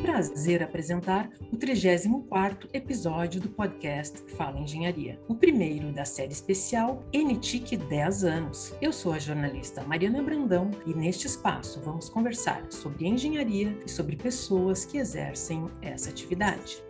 prazer apresentar o 34º episódio do podcast Fala Engenharia, o primeiro da série especial NTIC 10 anos. Eu sou a jornalista Mariana Brandão e neste espaço vamos conversar sobre engenharia e sobre pessoas que exercem essa atividade.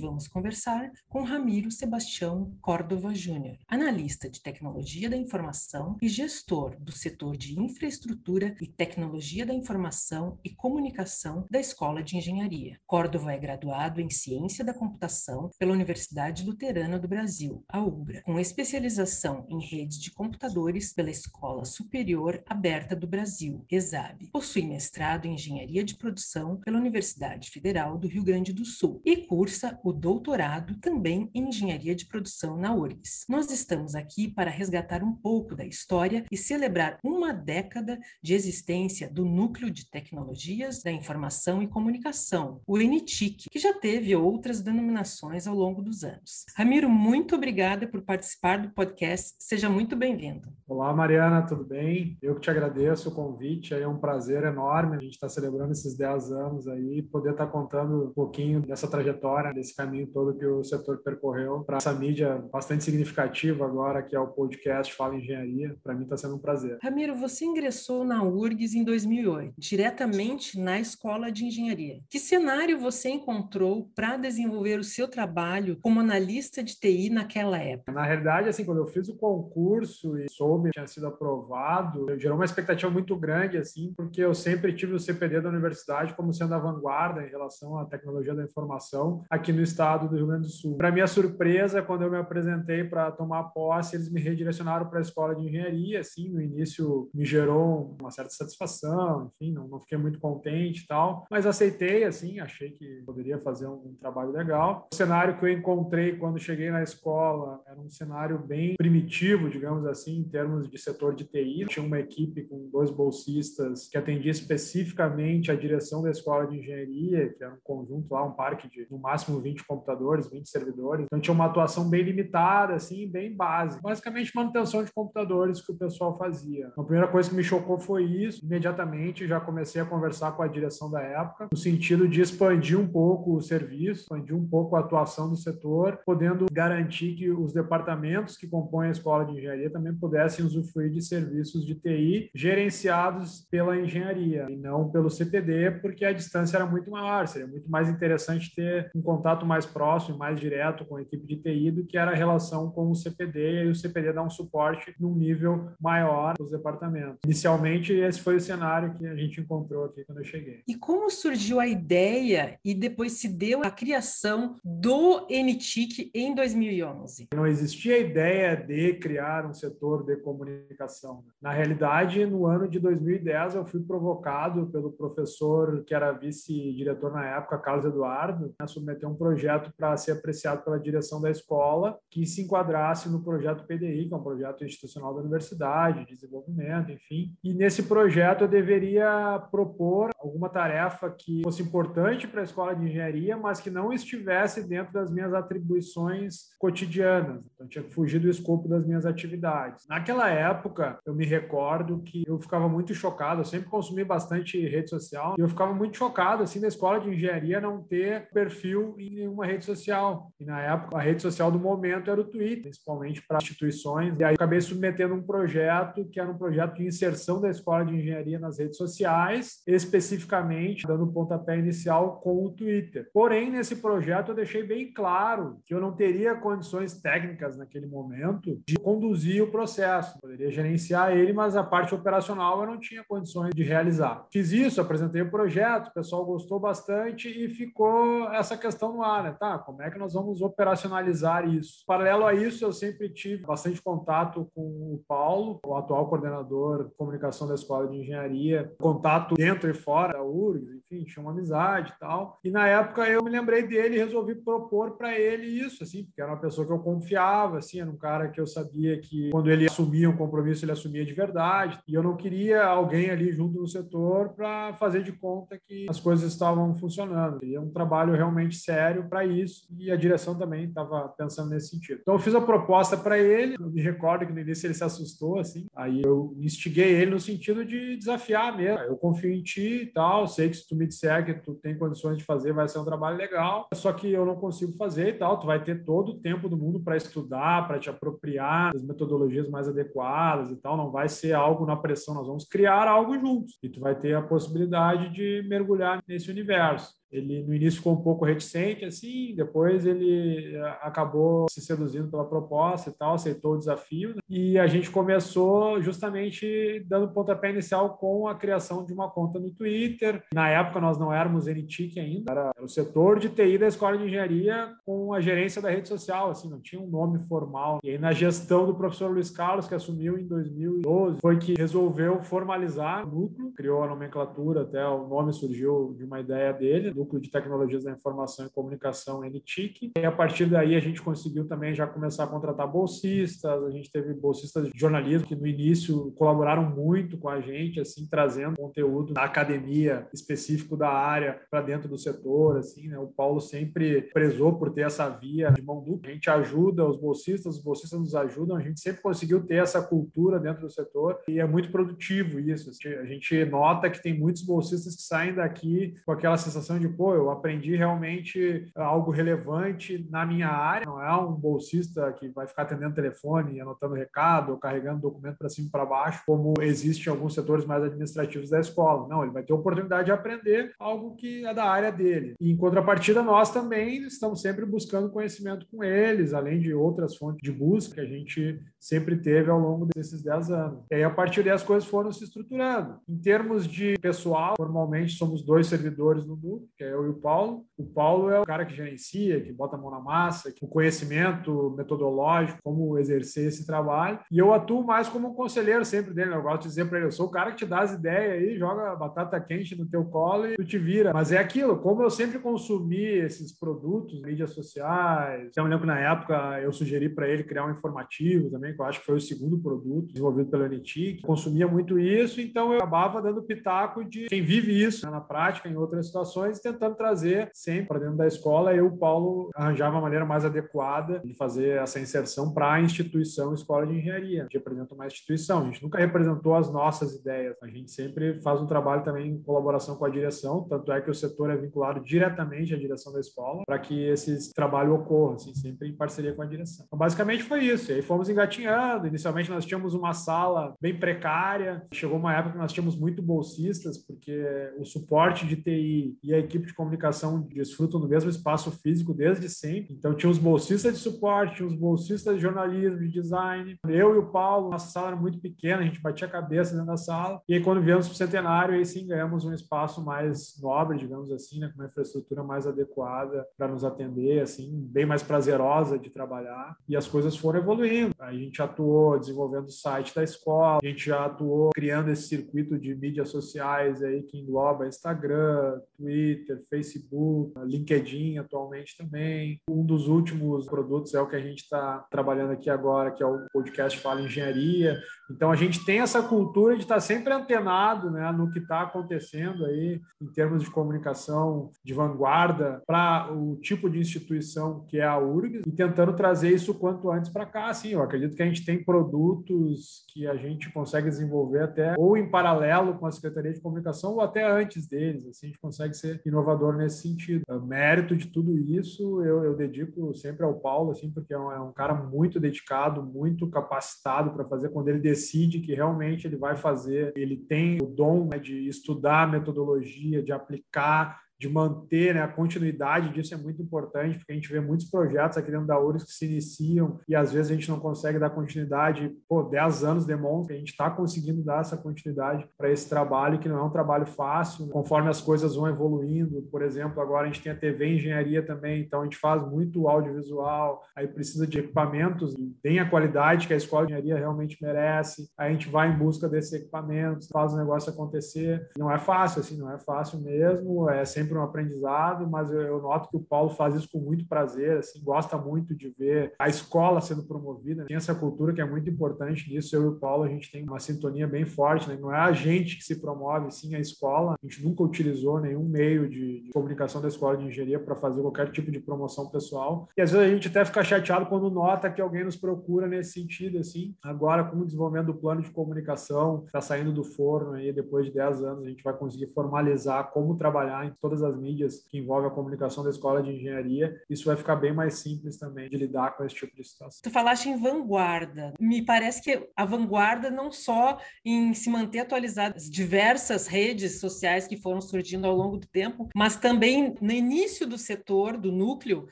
Vamos conversar com Ramiro Sebastião Córdova Júnior, analista de tecnologia da informação e gestor do setor de infraestrutura e tecnologia da informação e comunicação da Escola de Engenharia. Córdova é graduado em ciência da computação pela Universidade Luterana do Brasil, a UBRA, com especialização em redes de computadores pela Escola Superior Aberta do Brasil, ESAB. Possui mestrado em engenharia de produção pela Universidade Federal do Rio Grande do Sul e cursa o doutorado também em engenharia de produção na URGS. Nós estamos aqui para resgatar um pouco da história e celebrar uma década de existência do Núcleo de Tecnologias da Informação e Comunicação, o NTIC, que já teve outras denominações ao longo dos anos. Ramiro, muito obrigada por participar do podcast. Seja muito bem-vindo. Olá, Mariana, tudo bem? Eu que te agradeço o convite. É um prazer enorme a gente estar celebrando esses 10 anos aí, poder estar contando um pouquinho dessa trajetória desse caminho todo que o setor percorreu para essa mídia bastante significativa agora, que é o podcast Fala Engenharia. Para mim está sendo um prazer. Ramiro, você ingressou na URGS em 2008, diretamente na Escola de Engenharia. Que cenário você encontrou para desenvolver o seu trabalho como analista de TI naquela época? Na realidade, assim, quando eu fiz o concurso e soube que tinha sido aprovado, gerou uma expectativa muito grande, assim, porque eu sempre tive o CPD da universidade como sendo a vanguarda em relação à tecnologia da informação aqui no estado do Rio Grande do Sul. Para minha surpresa, quando eu me apresentei para tomar posse, eles me redirecionaram para a escola de engenharia. Assim, no início me gerou uma certa satisfação, enfim, não, não fiquei muito contente e tal, mas aceitei, assim, achei que poderia fazer um, um trabalho legal. O cenário que eu encontrei quando cheguei na escola era um cenário bem primitivo, digamos assim, em termos de setor de TI. Tinha uma equipe com dois bolsistas que atendia especificamente a direção da escola de engenharia, que era um conjunto lá, um parque de no máximo 20 computadores, 20 servidores. Então tinha uma atuação bem limitada, assim, bem básica. Basicamente manutenção de computadores que o pessoal fazia. Então, a primeira coisa que me chocou foi isso. Imediatamente já comecei a conversar com a direção da época, no sentido de expandir um pouco o serviço, expandir um pouco a atuação do setor, podendo garantir que os departamentos que compõem a escola de engenharia também pudessem usufruir de serviços de TI gerenciados pela engenharia e não pelo CPD, porque a distância era muito maior. Seria muito mais interessante ter um contato contato mais próximo, mais direto com a equipe de TI do que era a relação com o CPD, e o CPD dá um suporte num nível maior dos departamentos. Inicialmente, esse foi o cenário que a gente encontrou aqui quando eu cheguei. E como surgiu a ideia e depois se deu a criação do NTIC em 2011? Não existia a ideia de criar um setor de comunicação. Na realidade, no ano de 2010, eu fui provocado pelo professor que era vice-diretor na época, Carlos Eduardo, a submeter um projeto para ser apreciado pela direção da escola que se enquadrasse no projeto PDI, que é um projeto institucional da universidade, desenvolvimento, enfim. E nesse projeto eu deveria propor alguma tarefa que fosse importante para a escola de engenharia, mas que não estivesse dentro das minhas atribuições cotidianas. Então tinha que fugir do escopo das minhas atividades. Naquela época, eu me recordo que eu ficava muito chocado, eu sempre consumi bastante rede social, e eu ficava muito chocado assim da escola de engenharia não ter perfil em nenhuma rede social. E na época, a rede social do momento era o Twitter, principalmente para instituições. E aí acabei submetendo um projeto que era um projeto de inserção da escola de engenharia nas redes sociais, especificamente dando pontapé inicial com o Twitter. Porém, nesse projeto eu deixei bem claro que eu não teria condições técnicas naquele momento de conduzir o processo. Eu poderia gerenciar ele, mas a parte operacional eu não tinha condições de realizar. Fiz isso, apresentei o projeto, o pessoal gostou bastante e ficou essa questão no ar, né? Tá, como é que nós vamos operacionalizar isso? Paralelo a isso, eu sempre tive bastante contato com o Paulo, o atual coordenador de comunicação da Escola de Engenharia, contato dentro e fora da URGS, enfim, tinha uma amizade e tal. E na época eu me lembrei dele e resolvi propor para ele isso, assim, porque era uma pessoa que eu confiava, assim, era um cara que eu sabia que quando ele assumia um compromisso, ele assumia de verdade. E eu não queria alguém ali junto no setor para fazer de conta que as coisas estavam funcionando. E é um trabalho realmente sério sério para isso e a direção também estava pensando nesse sentido. Então eu fiz a proposta para ele, eu me recordo que no início ele se assustou assim, aí eu instiguei ele no sentido de desafiar mesmo. Eu confio em ti e tal, sei que se tu me disser que tu tem condições de fazer, vai ser um trabalho legal, só que eu não consigo fazer e tal, tu vai ter todo o tempo do mundo para estudar, para te apropriar das metodologias mais adequadas e tal, não vai ser algo na pressão, nós vamos criar algo juntos e tu vai ter a possibilidade de mergulhar nesse universo. Ele no início ficou um pouco reticente, assim, depois ele eh, acabou se seduzindo pela proposta e tal, aceitou o desafio. Né? E a gente começou justamente dando pontapé inicial com a criação de uma conta no Twitter. Na época nós não éramos NTIC ainda, era o setor de TI da Escola de Engenharia com a gerência da rede social, assim, não tinha um nome formal. E aí na gestão do professor Luiz Carlos, que assumiu em 2012, foi que resolveu formalizar o núcleo, criou a nomenclatura, até o nome surgiu de uma ideia dele, Núcleo de Tecnologias da Informação e Comunicação, NTIC. E a partir daí a gente conseguiu também já começar a contratar bolsistas, a gente teve bolsistas de jornalismo que no início colaboraram muito com a gente, assim, trazendo conteúdo da academia específico da área para dentro do setor, assim, né? O Paulo sempre prezou por ter essa via de mão dupla. A gente ajuda os bolsistas, os bolsistas nos ajudam, a gente sempre conseguiu ter essa cultura dentro do setor e é muito produtivo isso. A gente nota que tem muitos bolsistas que saem daqui com aquela sensação de pô, eu aprendi realmente algo relevante na minha área, não é um bolsista que vai ficar atendendo telefone, anotando recado, ou carregando documento para cima e para baixo, como existe em alguns setores mais administrativos da escola. Não, ele vai ter oportunidade de aprender algo que é da área dele. E em contrapartida, nós também estamos sempre buscando conhecimento com eles, além de outras fontes de busca que a gente sempre teve ao longo desses 10 anos. E aí, a partir daí, as coisas foram se estruturando. Em termos de pessoal, normalmente somos dois servidores no núcleo, que é eu e o Paulo. O Paulo é o cara que gerencia, que bota a mão na massa, que o conhecimento metodológico, como exercer esse trabalho. E eu atuo mais como um conselheiro sempre dele. Né? Eu gosto de dizer para ele: eu sou o cara que te dá as ideias aí, joga batata quente no teu colo e tu te vira. Mas é aquilo, como eu sempre consumi esses produtos, mídias sociais. Eu lembro que na época eu sugeri para ele criar um informativo também, que eu acho que foi o segundo produto desenvolvido pela NTIC. Consumia muito isso, então eu acabava dando pitaco de quem vive isso né, na prática, em outras situações, tentando trazer sempre para dentro da escola. Eu, Paulo, arranjava uma maneira mais adequada de fazer essa inserção para a instituição Escola de Engenharia. A gente representa uma instituição, a gente nunca representou as nossas ideias. A gente sempre faz um trabalho também em colaboração com a direção, tanto é que o setor é vinculado diretamente à direção da escola para que esse trabalho ocorra, assim, sempre em parceria com a direção. Então, basicamente foi isso. E aí fomos engatinhando. Inicialmente nós tínhamos uma sala bem precária. Chegou uma época que nós tínhamos muito bolsistas, porque o suporte de TI e a equipe de comunicação desfrutam do mesmo espaço físico desde sempre. Então, tinha os bolsistas de suporte, tinha os bolsistas de jornalismo, de design. Eu e o Paulo, nossa sala era muito pequena, a gente batia a cabeça dentro da sala. E aí, quando viemos para o centenário, aí sim ganhamos um espaço mais nobre, digamos assim, né, com uma infraestrutura mais adequada para nos atender, assim, bem mais prazerosa de trabalhar. E as coisas foram evoluindo. A gente atuou desenvolvendo o site da escola, a gente já atuou criando esse circuito de mídias sociais aí que engloba Instagram, Twitter, Facebook, LinkedIn atualmente também. Um dos últimos produtos é o que a gente está trabalhando aqui agora, que é o podcast Fala Engenharia. Então a gente tem essa cultura de estar tá sempre antenado né, no que está acontecendo aí em termos de comunicação de vanguarda para o tipo de instituição que é a URGS e tentando trazer isso quanto antes para cá. Assim, eu acredito que a gente tem produtos que a gente consegue desenvolver até ou em paralelo com a Secretaria de Comunicação ou até antes deles. Assim, a gente consegue ser inovador nesse sentido. O mérito de tudo isso eu, eu dedico sempre ao Paulo, assim, porque é um, é um cara muito dedicado, muito capacitado para fazer quando ele decide que realmente ele vai fazer. Ele tem o dom né, de estudar metodologia, de aplicar de manter né, a continuidade disso é muito importante, porque a gente vê muitos projetos aqui dentro da URGS que se iniciam e às vezes a gente não consegue dar continuidade. Pô, 10 anos demonstra que a gente está conseguindo dar essa continuidade para esse trabalho, que não é um trabalho fácil, conforme as coisas vão evoluindo. Por exemplo, agora a gente tem a TV Engenharia também, então a gente faz muito audiovisual, aí precisa de equipamentos, tem a qualidade que a Escola de Engenharia realmente merece, aí a gente vai em busca desses equipamentos, faz o negócio acontecer. Não é fácil, assim, não é fácil mesmo, é sempre sempre um aprendizado, mas eu, eu, noto que o Paulo faz isso com muito prazer, assim, gosta muito de ver a escola sendo promovida. Tem essa cultura que é muito importante nisso. Eu e o Paulo, a gente tem uma sintonia bem forte, né? Não é a gente que se promove, sim a escola. A gente nunca utilizou nenhum meio de, de comunicação da escola de engenharia para fazer qualquer tipo de promoção pessoal. E às vezes a gente até fica chateado quando nota que alguém nos procura nesse sentido, assim. Agora, com o desenvolvimento do plano de comunicação, está saindo do forno aí, depois de 10 anos, a gente vai conseguir formalizar como trabalhar em todas as mídias que envolvem a comunicação da escola de engenharia. Isso vai ficar bem mais simples também de lidar com esse tipo de situação. Tu falaste em vanguarda. Me parece que a vanguarda não só em se manter atualizada as diversas redes sociais que foram surgindo ao longo do tempo, mas também no início do setor, do núcleo,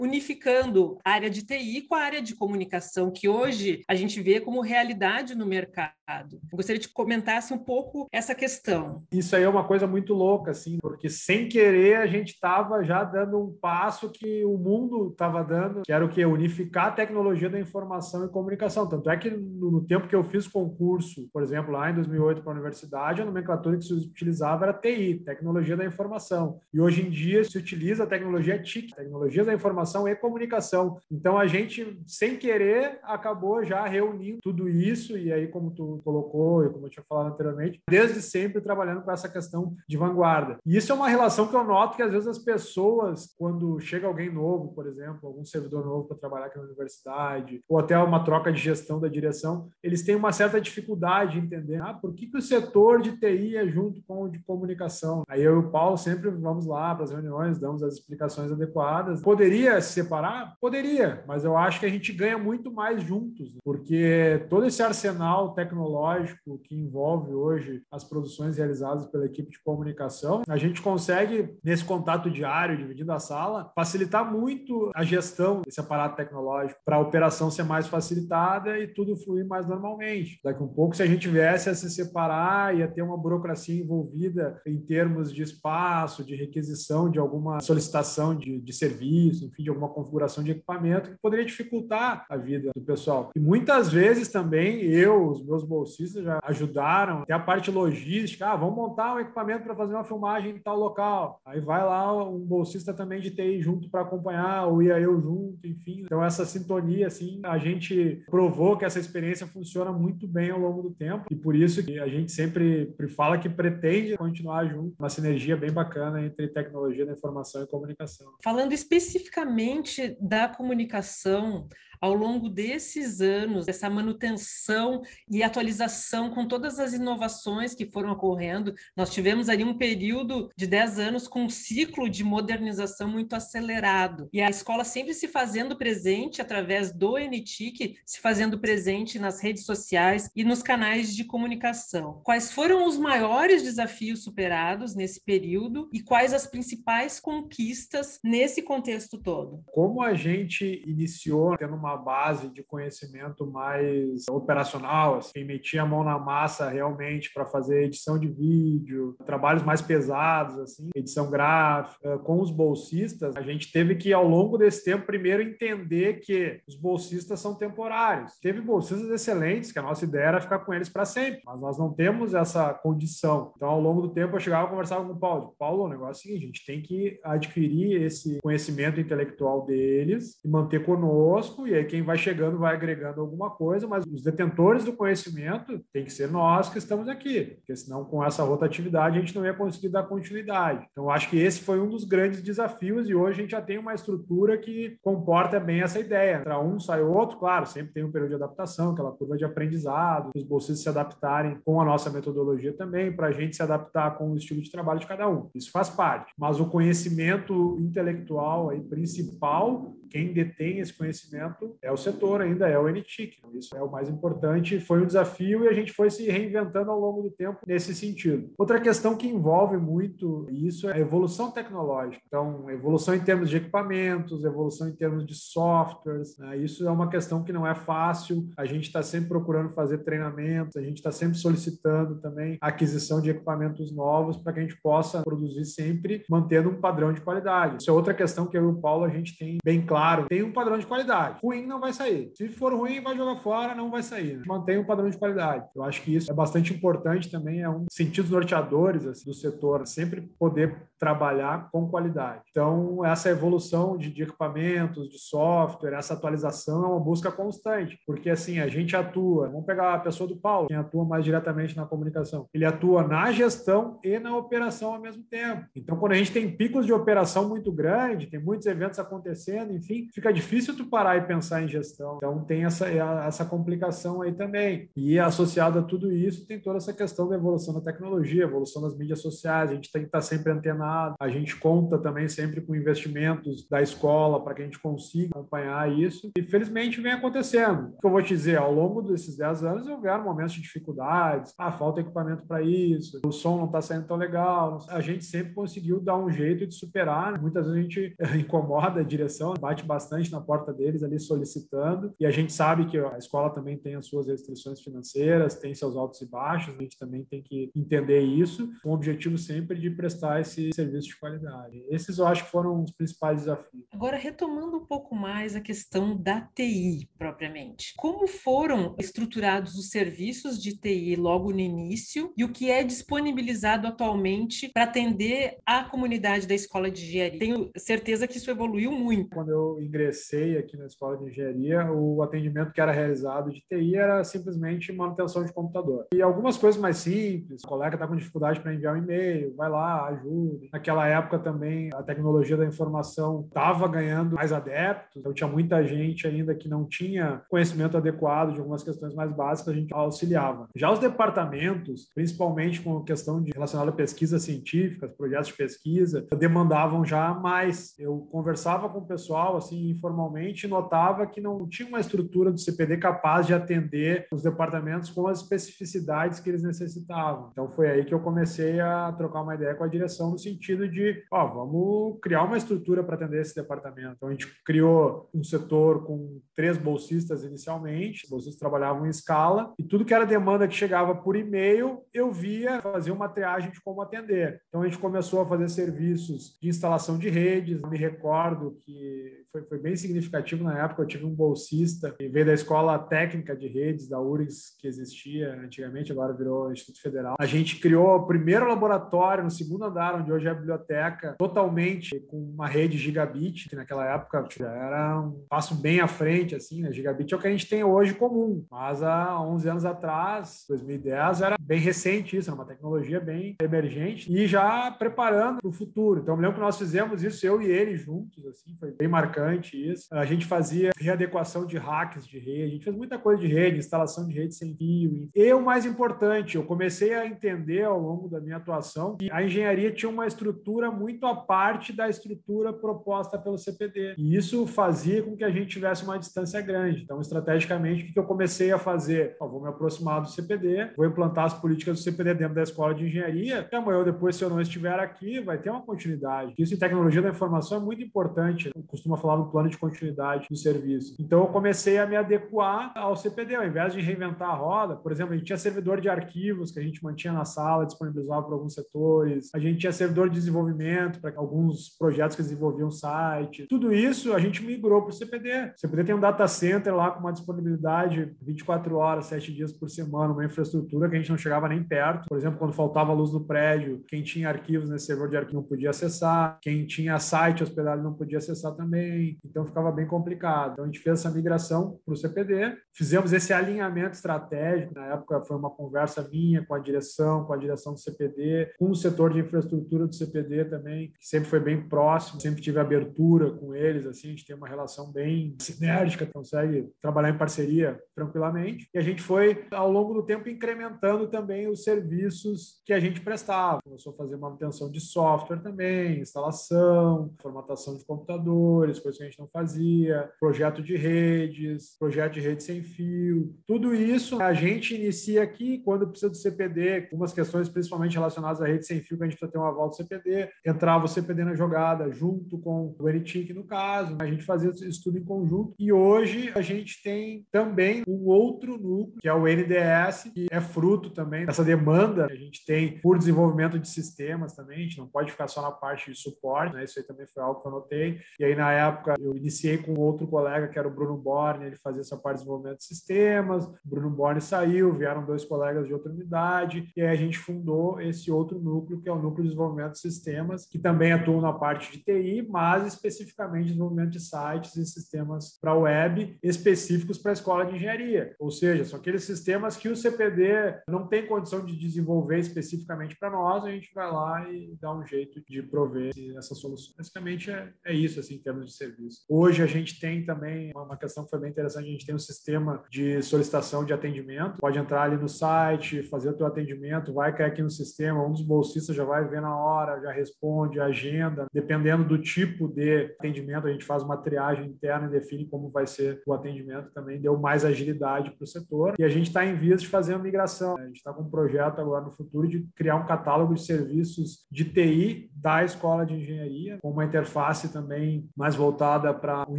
unificando a área de TI com a área de comunicação, que hoje a gente vê como realidade no mercado. Gostaria de comentasse um pouco essa questão. Isso aí é uma coisa muito louca, assim, porque sem querer a gente estava já dando um passo que o mundo estava dando, que era o que? Unificar a tecnologia da informação e comunicação. Tanto é que no tempo que eu fiz concurso, por exemplo, lá em 2008 para a universidade, a nomenclatura que se utilizava era TI, Tecnologia da Informação. E hoje em dia se utiliza a tecnologia TIC, Tecnologia da Informação e Comunicação. Então a gente, sem querer, acabou já reunindo tudo isso, e aí, como tu colocou, e como eu tinha falado anteriormente, desde sempre trabalhando com essa questão de vanguarda. E isso é uma relação que eu noto que às vezes as pessoas, quando chega alguém novo, por exemplo, algum servidor novo para trabalhar aqui na universidade, ou até uma troca de gestão da direção, eles têm uma certa dificuldade em entender, ah, por que, que o setor de TI é junto com o de comunicação? Aí eu e o Paulo sempre vamos lá para as reuniões, damos as explicações adequadas. Poderia se separar? Poderia, mas eu acho que a gente ganha muito mais juntos, porque todo esse arsenal tecnológico que envolve hoje as produções realizadas pela equipe de comunicação, a gente consegue, nesse contato diário, dividindo a sala, facilitar muito a gestão desse aparato tecnológico para a operação ser mais facilitada e tudo fluir mais normalmente. Daqui um pouco, se a gente viesse a se separar, ia ter uma burocracia envolvida em termos de espaço, de requisição de alguma solicitação de, de serviço, enfim, de alguma configuração de equipamento, que poderia dificultar a vida do pessoal. E muitas vezes também eu, os meus bolsistas já ajudaram, até a parte logística, ah, vamos montar um equipamento para fazer uma filmagem em tal local. Aí vai lá um bolsista também de TI junto para acompanhar, ou ia eu junto, enfim. Então essa sintonia, assim, a gente provou que essa experiência funciona muito bem ao longo do tempo e por isso que a gente sempre fala que pretende continuar junto, uma sinergia bem bacana entre tecnologia da informação e comunicação. Falando especificamente da comunicação, ao longo desses anos, essa manutenção e atualização com todas as inovações que foram ocorrendo, nós tivemos ali um período de 10 anos com um ciclo de modernização muito acelerado. E a escola sempre se fazendo presente através do NTIC, se fazendo presente nas redes sociais e nos canais de comunicação. Quais foram os maiores desafios superados nesse período e quais as principais conquistas nesse contexto todo? Como a gente iniciou tendo uma uma base de conhecimento mais operacional, assim, metia a mão na massa realmente para fazer edição de vídeo, trabalhos mais pesados, assim, edição gráfica. Com os bolsistas, a gente teve que, ao longo desse tempo, primeiro entender que os bolsistas são temporários. Teve bolsistas excelentes, que a nossa ideia era ficar com eles para sempre, mas nós não temos essa condição. Então, ao longo do tempo, eu chegava e conversava com o Paulo. Paulo, o negócio é o seguinte, a gente tem que adquirir esse conhecimento intelectual deles e manter conosco e aí quem vai chegando vai agregando alguma coisa, mas os detentores do conhecimento tem que ser nós que estamos aqui, porque senão com essa rotatividade a gente não ia conseguir dar continuidade. Então acho que esse foi um dos grandes desafios e hoje a gente já tem uma estrutura que comporta bem essa ideia. Entra um, sai outro, claro, sempre tem um período de adaptação, aquela curva de aprendizado, os bolsistas se adaptarem com a nossa metodologia também, para a gente se adaptar com o estilo de trabalho de cada um. Isso faz parte. Mas o conhecimento intelectual aí principal quem detém esse conhecimento é o setor ainda, é o NTIC. Isso é o mais importante, foi um desafio e a gente foi se reinventando ao longo do tempo nesse sentido. Outra questão que envolve muito isso é a evolução tecnológica. Então, evolução em termos de equipamentos, evolução em termos de softwares, né? isso é uma questão que não é fácil. A gente está sempre procurando fazer treinamentos, a gente está sempre solicitando também aquisição de equipamentos novos para que a gente possa produzir sempre mantendo um padrão de qualidade. Isso é outra questão que eu e o Paulo a gente tem bem claro claro, tem um padrão de qualidade. Ruim não vai sair. Se for ruim, vai jogar fora, não vai sair. Mantém um padrão de qualidade. Eu acho que isso é bastante importante também, é um dos sentidos norteadores assim, do setor, sempre poder trabalhar com qualidade. Então, essa evolução de, de, equipamentos, de software, essa atualização é uma busca constante, porque assim, a gente atua, vamos pegar a pessoa do Paulo, quem atua mais diretamente na comunicação, ele atua na gestão e na operação ao mesmo tempo. Então, quando a gente tem picos de operação muito grande, tem muitos eventos acontecendo, enfim, fica difícil tu parar e pensar em gestão. Então, tem essa, essa complicação aí também. E associado a tudo isso, tem toda essa questão da evolução da tecnologia, evolução das mídias sociais, a gente tem que estar sempre antenado a gente conta também sempre com investimentos da escola para que a gente consiga acompanhar isso. E felizmente vem acontecendo. O que eu vou te dizer, ao longo desses 10 anos houveram momentos de dificuldades, ah, falta equipamento para isso, o som não está saindo tão legal. A gente sempre conseguiu dar um jeito de superar. Muitas vezes a gente incomoda a direção, bate bastante na porta deles ali solicitando. E a gente sabe que a escola também tem as suas restrições financeiras, tem seus altos e baixos, a gente também tem que entender isso, com o objetivo sempre de prestar esse serviço de qualidade. Esses eu acho que foram os principais desafios. Agora, retomando um pouco mais a questão da TI propriamente. Como foram estruturados os serviços de TI logo no início e o que é disponibilizado atualmente para atender a comunidade da escola de engenharia? Tenho certeza que isso evoluiu muito. Quando eu ingressei aqui na escola de engenharia, o atendimento que era realizado de TI era simplesmente manutenção de computador. E algumas coisas mais simples, o colega está com dificuldade para enviar um e-mail, vai lá, ajuda, Naquela época também a tecnologia da informação estava ganhando mais adeptos, então tinha muita gente ainda que não tinha conhecimento adequado de algumas questões mais básicas, a gente auxiliava. Já os departamentos, principalmente com questão de relacionada a pesquisas científicas, projetos de pesquisa, demandavam já mais. Eu conversava com o pessoal assim informalmente notava que não tinha uma estrutura do CPD capaz de atender os departamentos com as especificidades que eles necessitavam. Então foi aí que eu comecei a trocar uma ideia com a direção no sentido de, ó, vamos criar uma estrutura para atender esse departamento. Então, a gente criou um setor com três bolsistas inicialmente, os bolsistas trabalhavam em escala, e tudo que era demanda que chegava por e-mail, eu via fazer uma triagem de como atender. Então, a gente começou a fazer serviços de instalação de redes. Me recordo que foi, foi bem significativo na época, eu tive um bolsista que veio da escola técnica de redes da URGS, que existia antigamente, agora virou Instituto Federal. A gente criou o primeiro laboratório no segundo andar, onde hoje é a biblioteca, totalmente com uma rede gigabit, que naquela época era um passo bem à frente, assim, né? Gigabit é o que a gente tem hoje comum, mas há 11 anos atrás, 2010, era bem recente isso, era uma tecnologia bem emergente e já preparando para o futuro. Então, eu me lembro que nós fizemos isso, eu e ele juntos, assim, foi bem marcante isso. A gente fazia readequação de hacks de rede, a gente fez muita coisa de rede, instalação de rede sem fio. E o mais importante, eu comecei a entender ao longo da minha atuação que a engenharia tinha uma estrutura muito à parte da estrutura proposta pelo CPD. E isso fazia com que a gente tivesse uma distância grande. Então, estrategicamente, o que eu comecei a fazer? Eu vou me aproximar do CPD, vou implantar as políticas do CPD dentro da escola de engenharia, e amanhã depois, se eu não estiver aqui, vai ter uma continuidade. Isso em tecnologia da informação é muito importante. Eu costumo falar no plano de continuidade do serviço. Então, eu comecei a me adequar ao CPD, ao invés de reinventar a roda. Por exemplo, a gente tinha servidor de arquivos que a gente mantinha na sala, disponibilizava para alguns setores. A gente tinha servidor de desenvolvimento para alguns projetos que desenvolviam site. Tudo isso a gente migrou para o CPD. O CPD tem um data center lá com uma disponibilidade 24 horas, 7 dias por semana, uma infraestrutura que a gente não chegava nem perto. Por exemplo, quando faltava luz no prédio, quem tinha arquivos nesse servidor de arquivo não podia acessar, quem tinha site hospedado não podia acessar também. Então ficava bem complicado. Então a gente fez essa migração para o CPD, fizemos esse alinhamento estratégico. Na época foi uma conversa minha com a direção, com a direção do CPD, com o setor de infraestrutura do CPD também, que sempre foi bem próximo, sempre tive abertura com eles, assim, a gente tem uma relação bem sinérgica, consegue trabalhar em parceria tranquilamente. E a gente foi, ao longo do tempo, incrementando também os serviços que a gente prestava. Começou a fazer manutenção de software também, instalação, formatação de computadores, coisas que a gente não fazia, projeto de redes, projeto de rede sem fio. Tudo isso a gente inicia aqui quando precisa do CPD, algumas questões principalmente relacionadas à rede sem fio, que a gente precisa ter um aval do CPD, entrava o CPD na jogada junto com o NTIC no caso, a gente fazia isso tudo em conjunto e hoje a gente tem também um outro núcleo, que é o NDS, que é fruto também dessa demanda que a gente tem por desenvolvimento de sistemas também, a gente não pode ficar só na parte de suporte, né? isso aí também foi algo que eu notei, e aí na época época, eu iniciei com outro colega, que era o Bruno Borne, ele fazia essa parte de desenvolvimento de sistemas. O Bruno Borne saiu, vieram dois colegas de outra unidade, e aí a gente fundou esse outro núcleo, que é o Núcleo de Desenvolvimento de Sistemas, que também atua na parte de TI, mas especificamente desenvolvimento de sites e sistemas para web específicos para a escola de engenharia. Ou seja, são aqueles sistemas que o CPD não tem condição de desenvolver especificamente para nós, a gente vai lá e dá um jeito de prover essa solução. Basicamente é, é isso, assim, em termos de serviço. Hoje a gente tem também uma questão que foi bem interessante, a gente tem um sistema de solicitação de atendimento, pode entrar ali no site, fazer o teu atendimento, vai cair aqui no sistema, um dos bolsistas já vai ver na hora, já responde, agenda, dependendo do tipo de atendimento, a gente faz uma triagem interna e define como vai ser o atendimento, também deu mais agilidade para o setor. E a gente está em vias de fazer uma migração. A gente está com um projeto agora no futuro de criar um catálogo de serviços de TI da escola de engenharia, com uma interface também mais voltada para o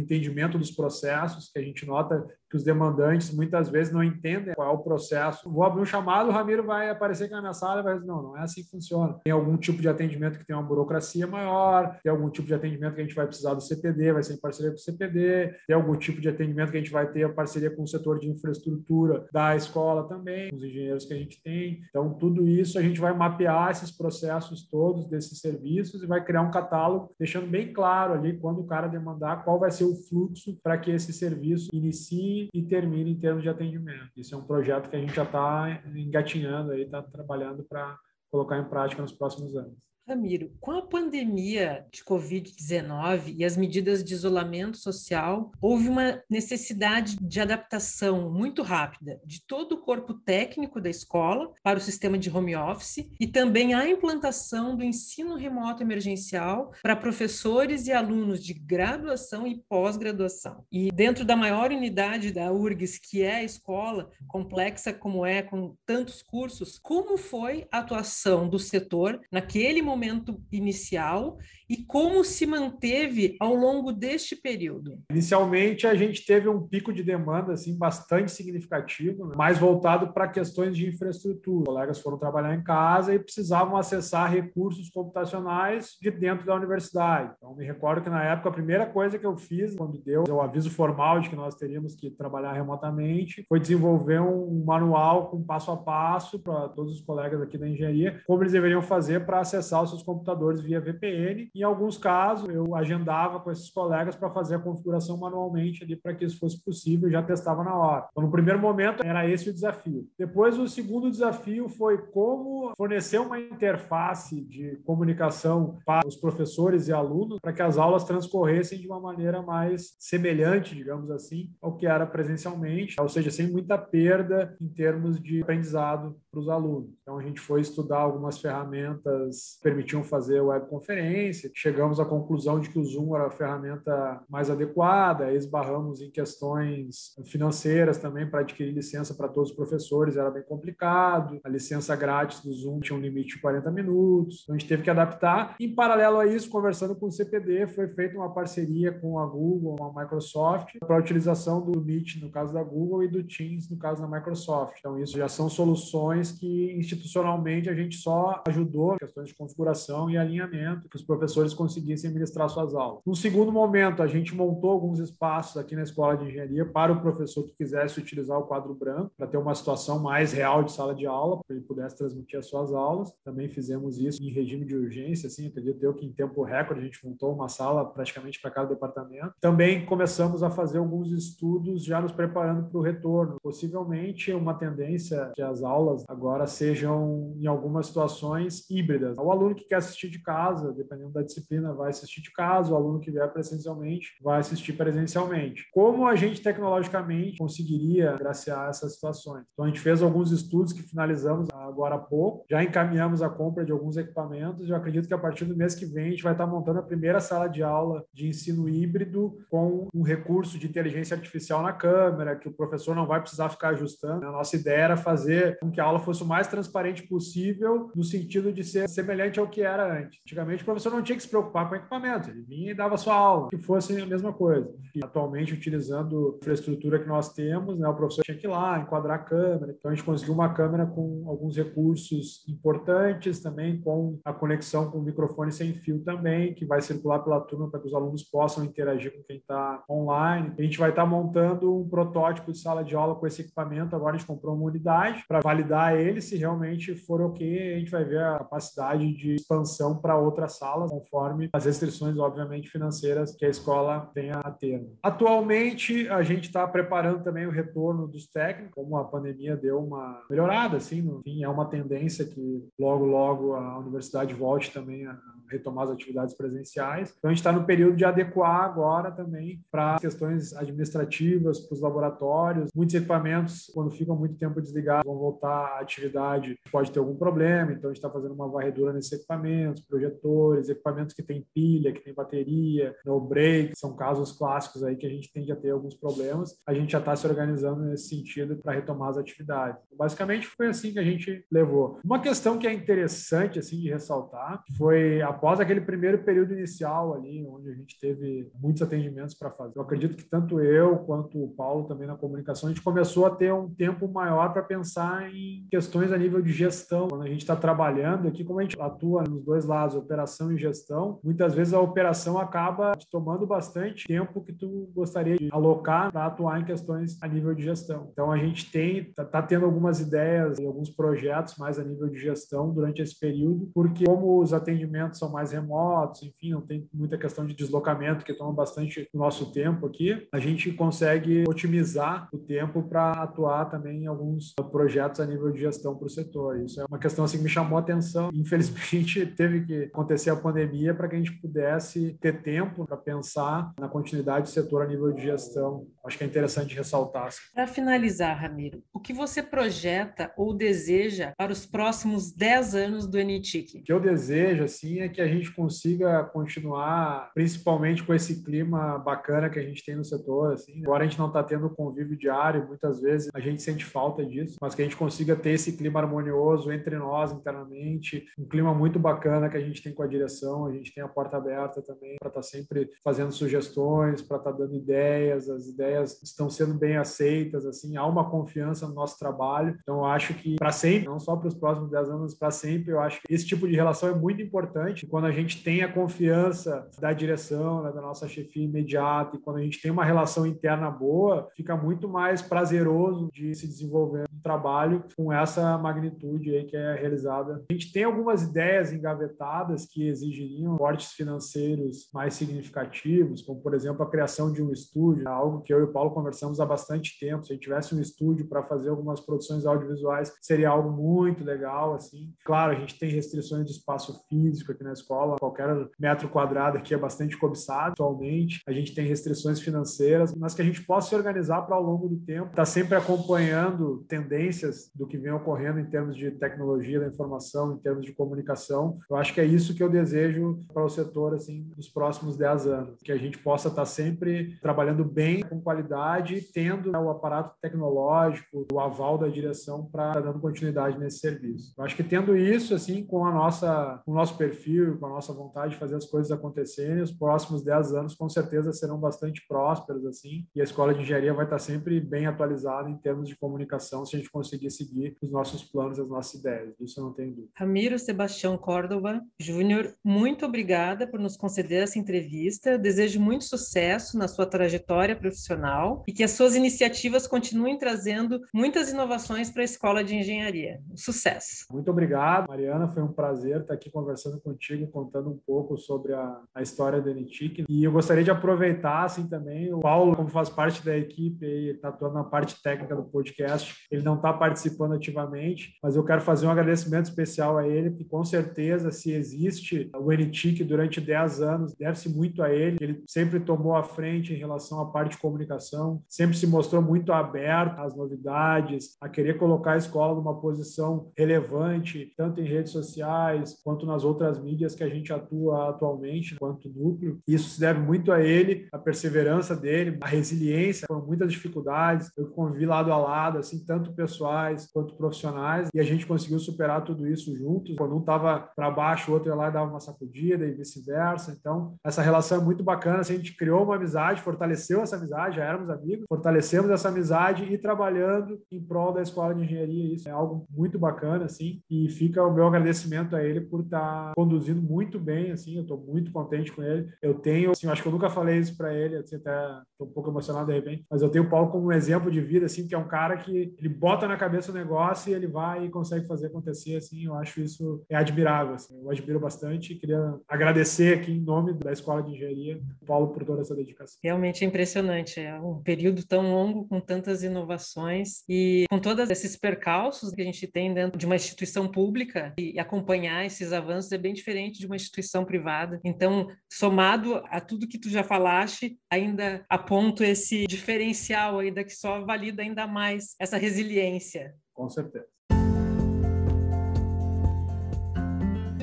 entendimento dos processos, que a gente nota que os demandantes muitas vezes não entendem qual é o processo. Vou abrir um chamado, o Ramiro vai aparecer aqui na minha sala e vai dizer, não, não é assim que funciona. Tem algum tipo de atendimento que tem uma burocracia maior, tem algum tipo de atendimento que a gente vai precisar do CPD, vai ser em parceria com o CPD, tem algum tipo de atendimento que a gente vai ter a parceria com o setor de infraestrutura da escola também, com os engenheiros que a gente tem. Então, tudo isso a gente vai mapear esses processos todos desses serviços e vai criar um catálogo, deixando bem claro ali quando o cara demandar qual vai ser o fluxo para que esse serviço inicie e termine em termos de atendimento. Isso é um projeto que a gente já está engatinhando está trabalhando para colocar em prática nos próximos anos. Ramiro, com a pandemia de Covid-19 e as medidas de isolamento social, houve uma necessidade de adaptação muito rápida de todo o corpo técnico da escola para o sistema de home office e também a implantação do ensino remoto emergencial para professores e alunos de graduação e pós-graduação. E dentro da maior unidade da URGS, que é a escola, complexa como é, com tantos cursos, como foi a atuação do setor naquele momento? Momento inicial e como se manteve ao longo deste período? Inicialmente, a gente teve um pico de demanda assim bastante significativo, né? mais voltado para questões de infraestrutura. Os colegas foram trabalhar em casa e precisavam acessar recursos computacionais de dentro da universidade. Então, me recordo que na época a primeira coisa que eu fiz, quando deu o aviso formal de que nós teríamos que trabalhar remotamente, foi desenvolver um manual com passo a passo para todos os colegas aqui da engenharia, como eles deveriam fazer para acessar os seus computadores via VPN. Em alguns casos, eu agendava com esses colegas para fazer a configuração manualmente ali para que isso fosse possível e já testava na hora. Então, no primeiro momento, era esse o desafio. Depois, o segundo desafio foi como fornecer uma interface de comunicação para os professores e alunos para que as aulas transcorressem de uma maneira mais semelhante, digamos assim, ao que era presencialmente, ou seja, sem muita perda em termos de aprendizado para os alunos. Então, a gente foi estudar algumas ferramentas que permitiam fazer webconferência, chegamos à conclusão de que o Zoom era a ferramenta mais adequada, esbarramos em questões financeiras também para adquirir licença para todos os professores, era bem complicado, a licença grátis do Zoom tinha um limite de 40 minutos, então a gente teve que adaptar. Em paralelo a isso, conversando com o CPD, foi feita uma parceria com a Google, a Microsoft, para a utilização do Meet, no caso da Google, e do Teams, no caso da Microsoft. Então, isso já são soluções que institucionalmente a gente só ajudou, questões de configuração e alinhamento, que os professores conseguissem ministrar suas aulas. No segundo momento, a gente montou alguns espaços aqui na Escola de Engenharia para o professor que quisesse utilizar o quadro branco, para ter uma situação mais real de sala de aula, para ele pudesse transmitir as suas aulas. Também fizemos isso em regime de urgência, assim, acredito eu que em tempo recorde a gente montou uma sala praticamente para cada departamento. Também começamos a fazer alguns estudos já nos preparando para o retorno. Possivelmente uma tendência que as aulas agora sejam, em algumas situações, híbridas. O aluno que quer assistir de casa, dependendo da disciplina, vai assistir de casa, o aluno que vier presencialmente vai assistir presencialmente. Como a gente tecnologicamente conseguiria graciar essas situações? Então, a gente fez alguns estudos que finalizamos agora há pouco, já encaminhamos a compra de alguns equipamentos e eu acredito que a partir do mês que vem a gente vai estar montando a primeira sala de aula de ensino híbrido com um recurso de inteligência artificial na câmera, que o professor não vai precisar ficar ajustando. A nossa ideia era fazer com que a aula fosse o mais transparente possível, no sentido de ser semelhante ao que era antes. Antigamente, o professor não tinha que se preocupar com equipamento, ele vinha e dava sua aula, que fosse a mesma coisa. E, atualmente, utilizando a infraestrutura que nós temos, né, o professor tinha que ir lá, enquadrar a câmera. Então, a gente conseguiu uma câmera com alguns recursos importantes também com a conexão com o microfone sem fio também, que vai circular pela turma para que os alunos possam interagir com quem está online. A gente vai estar tá montando um protótipo de sala de aula com esse equipamento. Agora a gente comprou uma unidade para validar ele. Se realmente for ok, a gente vai ver a capacidade de expansão para outras salas, conforme as restrições, obviamente, financeiras que a escola tenha a ter. Atualmente, a gente está preparando também o retorno dos técnicos, como a pandemia deu uma melhorada, assim, enfim, é uma tendência que logo, logo a universidade volte também a retomar as atividades presenciais. Então, a gente está no período de adequar agora também para questões administrativas, para os laboratórios. Muitos equipamentos, quando ficam muito tempo desligados, vão voltar à atividade, pode ter algum problema. Então, a gente está fazendo uma varredura nesses equipamentos, projetores, equipamentos que têm pilha, que têm bateria, no break, são casos clássicos aí que a gente tende a ter alguns problemas. A gente já está se organizando nesse sentido para retomar as atividades. Basicamente, foi assim que a gente levou. Uma questão que é interessante assim de ressaltar foi a após aquele primeiro período inicial ali, onde a gente teve muitos atendimentos para fazer. Eu acredito que tanto eu quanto o Paulo também na comunicação, a gente começou a ter um tempo maior para pensar em questões a nível de gestão. Quando a gente está trabalhando aqui, como a gente atua nos dois lados, operação e gestão, muitas vezes a operação acaba te tomando bastante tempo que tu gostaria de alocar para atuar em questões a nível de gestão. Então a gente tem tá, tá tendo algumas ideias e alguns projetos mais a nível de gestão durante esse período, porque como os atendimentos são mais remotos, enfim, não tem muita questão de deslocamento que toma bastante do nosso tempo aqui, a gente consegue otimizar o tempo para atuar também em alguns projetos a nível de gestão para o setor. Isso é uma questão assim que me chamou a atenção. Infelizmente, teve que acontecer a pandemia para que a gente pudesse ter tempo para pensar na continuidade do setor a nível de gestão. Acho que é interessante ressaltar. Assim. Para finalizar, Ramiro, o que você projeta ou deseja para os próximos 10 anos do NTIC? O que eu desejo, assim, é que a gente consiga continuar, principalmente com esse clima bacana que a gente tem no setor. Assim. Agora a gente não está tendo convívio diário, muitas vezes a gente sente falta disso, mas que a gente consiga ter esse clima harmonioso entre nós internamente, um clima muito bacana que a gente tem com a direção, a gente tem a porta aberta também para estar tá sempre fazendo sugestões, para estar tá dando ideias, as ideias estão sendo bem aceitas, assim, há uma confiança no nosso trabalho. Então, acho que para sempre, não só para os próximos 10 anos, para sempre, eu acho que esse tipo de relação é muito importante quando a gente tem a confiança da direção, né, da nossa chefia imediata, e quando a gente tem uma relação interna boa, fica muito mais prazeroso de se desenvolver um trabalho com essa magnitude aí que é realizada. A gente tem algumas ideias engavetadas que exigiriam cortes financeiros mais significativos, como, por exemplo, a criação de um estúdio, algo que eu e o Paulo conversamos há bastante tempo. Se a gente tivesse um estúdio para fazer algumas produções audiovisuais, seria algo muito legal, assim. Claro, a gente tem restrições de espaço físico aqui na escola, qualquer metro quadrado aqui é bastante cobiçado atualmente. A gente tem restrições financeiras, mas que a gente possa se organizar para ao longo do tempo, estar tá sempre acompanhando tendências do que vem ocorrendo em termos de tecnologia da informação, em termos de comunicação. Eu acho que é isso que eu desejo para o setor assim nos próximos 10 anos, que a gente possa estar tá sempre trabalhando bem, com qualidade, tendo né, o aparato tecnológico, o aval da direção para estar dando continuidade nesse serviço. Eu acho que tendo isso assim com a nossa, com o nosso perfil, com a nossa vontade de fazer as coisas acontecerem, os próximos 10 anos com certeza serão bastante prósperos assim, e a escola de engenharia vai estar sempre bem atualizada em termos de comunicação se a gente conseguir seguir os nossos planos, as nossas ideias. Isso eu não tenho dúvida. Ramiro Sebastião Córdova Júnior, muito obrigada por nos conceder essa entrevista. desejo muito sucesso na sua trajetória profissional e que as suas iniciativas continuem trazendo muitas inovações para a escola de engenharia. Sucesso. Muito obrigado, Mariana. Foi um prazer estar aqui conversando contigo, contando um pouco sobre a, a história do NTIC. E eu gostaria de aproveitar, assim, também, o Paulo, como faz parte da equipe, ele está atuando na parte técnica do podcast, ele não está participando ativamente, mas eu quero fazer um agradecimento especial a ele, que com certeza, se existe o NTIC durante 10 anos, deve-se muito a ele. Ele sempre tomou a frente em relação à parte de comunicação, sempre se mostrou muito aberto às novidades, a querer colocar a escola numa posição relevante, tanto em redes sociais quanto nas outras mídias que a gente atua atualmente, quanto núcleo. Isso se deve muito a ele, a perseverança dele, a resiliência, foram muitas dificuldades, eu convivi lado a lado, assim, tanto pessoais quanto profissionais, e a gente conseguiu superar tudo isso juntos. Quando um estava para baixo, o outro ia lá e dava uma sacudida e vice-versa. Então, essa relação é muito bacana, assim, a gente criou uma amizade, fortaleceu essa amizade, já éramos amigos, fortalecemos essa amizade e trabalhando em prol da escola de engenharia. Isso é algo muito bacana, assim, e fica o meu agradecimento a ele por estar tá conduzindo muito bem, assim, eu estou muito contente com ele. Eu tenho, assim, acho que eu nunca falei isso para ele, assim, até estou um pouco emocionado de repente, mas eu tenho o Paulo como um exemplo de vida, assim, que é um cara que ele bota na cabeça o negócio e ele vai e consegue fazer acontecer, assim, eu acho isso é admirável, assim, eu admiro bastante, queria agradecer aqui em nome da Escola de Engenharia, Paulo por toda essa dedicação. Realmente é impressionante, é um período tão longo com tantas inovações e com todos esses percalços que a gente tem dentro de uma instituição pública e acompanhar esses avanços é bem diferente de uma instituição privada. Então, somado a tudo que tu já falaste, ainda aponto esse diferencial ainda que só valida ainda mais essa resiliência. Com certeza.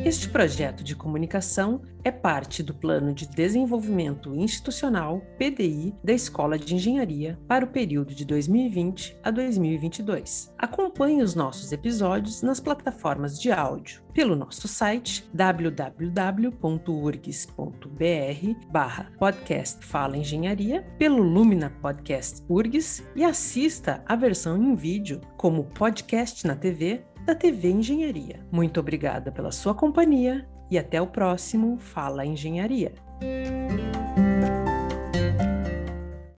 Este projeto de comunicação é parte do Plano de Desenvolvimento Institucional PDI da Escola de Engenharia para o período de 2020 a 2022. Acompanhe os nossos episódios nas plataformas de áudio pelo nosso site www.urgs.br barra podcast Fala Engenharia, pelo Lumina Podcast URGS e assista a versão em vídeo como podcast na TV da TV Engenharia. Muito obrigada pela sua companhia e até o próximo Fala Engenharia.